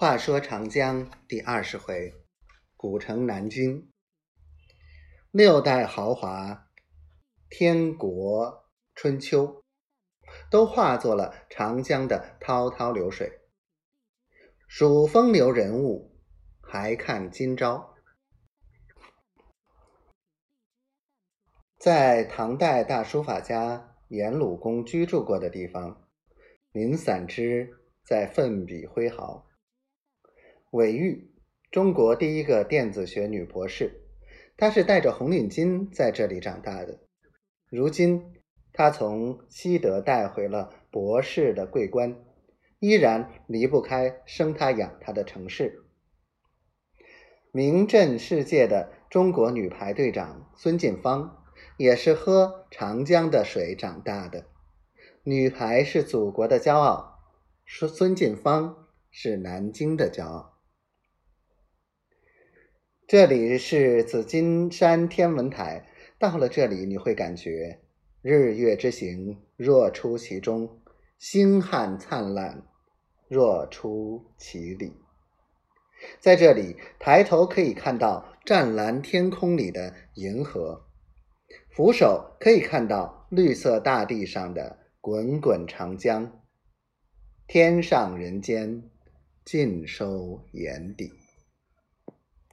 话说长江第二十回，古城南京，六代豪华，天国春秋，都化作了长江的滔滔流水。数风流人物，还看今朝。在唐代大书法家颜鲁公居住过的地方，林散之在奋笔挥毫。韦玉，中国第一个电子学女博士，她是戴着红领巾在这里长大的。如今，她从西德带回了博士的桂冠，依然离不开生她养她的城市。名震世界的中国女排队长孙晋芳，也是喝长江的水长大的。女排是祖国的骄傲，孙孙晋芳是南京的骄傲。这里是紫金山天文台，到了这里你会感觉日月之行若出其中，星汉灿烂若出其里。在这里抬头可以看到湛蓝天空里的银河，俯首可以看到绿色大地上的滚滚长江，天上人间尽收眼底。